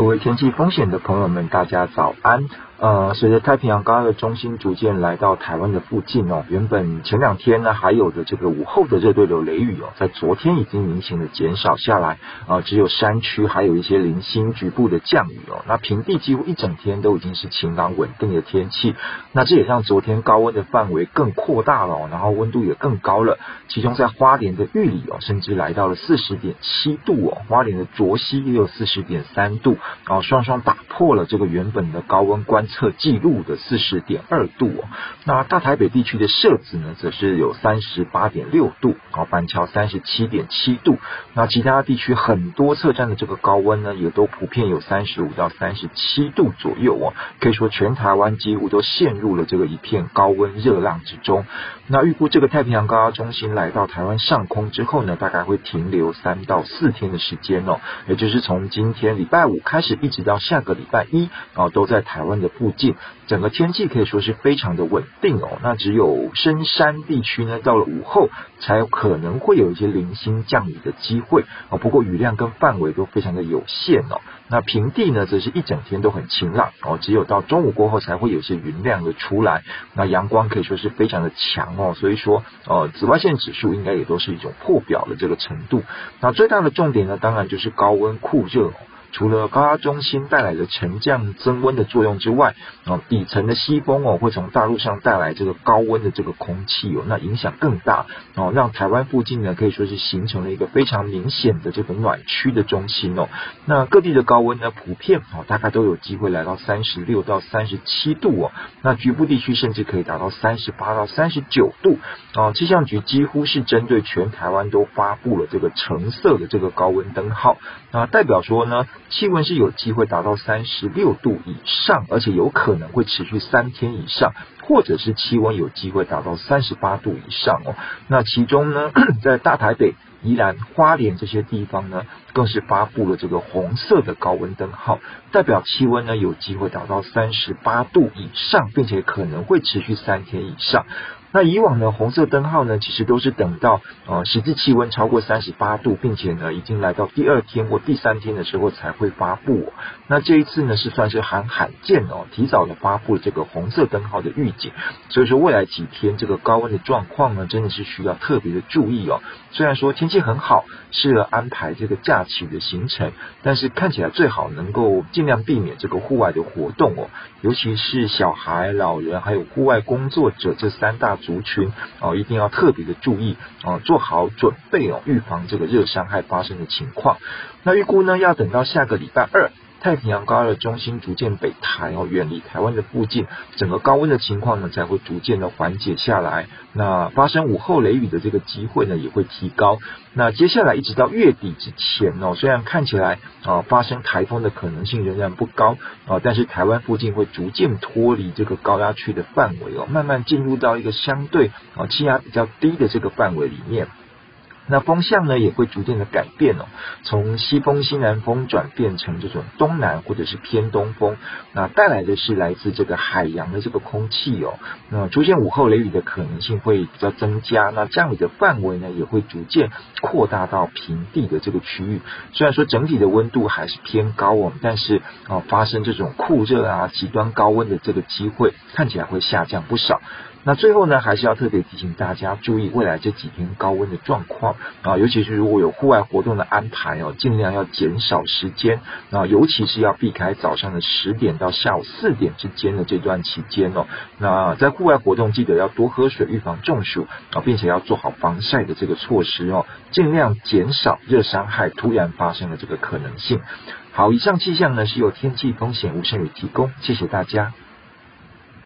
各位天气风险的朋友们，大家早安。呃，随着太平洋高压的中心逐渐来到台湾的附近哦，原本前两天呢还有的这个午后的热对流雷雨哦，在昨天已经明显的减少下来啊、只有山区还有一些零星局部的降雨哦。那平地几乎一整天都已经是晴朗稳定的天气，那这也让昨天高温的范围更扩大了哦，然后温度也更高了。其中在花莲的玉里哦，甚至来到了四十点七度哦，花莲的卓溪也有四十点三度，然后双双打破了这个原本的高温关。测记录的四十点二度哦，那大台北地区的摄子呢，则是有三十八点六度，然后板桥三十七点七度，那其他地区很多测站的这个高温呢，也都普遍有三十五到三十七度左右哦，可以说全台湾几乎都陷入了这个一片高温热浪之中。那预估这个太平洋高压中心来到台湾上空之后呢，大概会停留三到四天的时间哦，也就是从今天礼拜五开始，一直到下个礼拜一啊，都在台湾的附近，整个天气可以说是非常的稳定哦。那只有深山地区呢，到了午后才有可能会有一些零星降雨的机会哦。不过雨量跟范围都非常的有限哦。那平地呢，则是一整天都很晴朗哦，只有到中午过后才会有些云量的出来。那阳光可以说是非常的强哦，所以说呃，紫外线指数应该也都是一种破表的这个程度。那最大的重点呢，当然就是高温酷热。除了高压中心带来的沉降增温的作用之外，啊，底层的西风哦，会从大陆上带来这个高温的这个空气哦，那影响更大哦，让台湾附近呢可以说是形成了一个非常明显的这个暖区的中心哦。那各地的高温呢，普遍哦，大概都有机会来到三十六到三十七度哦，那局部地区甚至可以达到三十八到三十九度哦。气象局几乎是针对全台湾都发布了这个橙色的这个高温灯号那，代表说呢。气温是有机会达到三十六度以上，而且有可能会持续三天以上，或者是气温有机会达到三十八度以上哦。那其中呢，在大台北、宜兰、花莲这些地方呢，更是发布了这个红色的高温灯号，代表气温呢有机会达到三十八度以上，并且可能会持续三天以上。那以往呢，红色灯号呢，其实都是等到呃实际气温超过三十八度，并且呢已经来到第二天或第三天的时候才会发布。那这一次呢是算是很罕见哦，提早的发布这个红色灯号的预所以说未来几天这个高温的状况呢，真的是需要特别的注意哦。虽然说天气很好，适合安排这个假期的行程，但是看起来最好能够尽量避免这个户外的活动哦，尤其是小孩、老人还有户外工作者这三大族群哦，一定要特别的注意哦，做好准备哦，预防这个热伤害发生的情况。那预估呢，要等到下个礼拜二。太平洋高压的中心逐渐北抬哦，远离台湾的附近，整个高温的情况呢才会逐渐的缓解下来。那发生午后雷雨的这个机会呢也会提高。那接下来一直到月底之前哦，虽然看起来啊发生台风的可能性仍然不高啊，但是台湾附近会逐渐脱离这个高压区的范围哦，慢慢进入到一个相对啊气压比较低的这个范围里面。那风向呢也会逐渐的改变哦，从西风、西南风转变成这种东南或者是偏东风，那带来的是来自这个海洋的这个空气哦，那出现午后雷雨的可能性会比较增加，那降雨的范围呢也会逐渐扩大到平地的这个区域。虽然说整体的温度还是偏高哦，但是啊发生这种酷热啊、极端高温的这个机会看起来会下降不少。那最后呢，还是要特别提醒大家注意未来这几天高温的状况啊，尤其是如果有户外活动的安排哦，尽量要减少时间啊，尤其是要避开早上的十点到下午四点之间的这段期间哦。那在户外活动记得要多喝水，预防中暑啊，并且要做好防晒的这个措施哦，尽量减少热伤害突然发生的这个可能性。好，以上气象呢是由天气风险吴胜宇提供，谢谢大家。